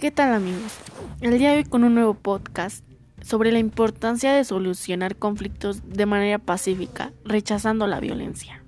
¿Qué tal amigos? El día de hoy con un nuevo podcast sobre la importancia de solucionar conflictos de manera pacífica, rechazando la violencia.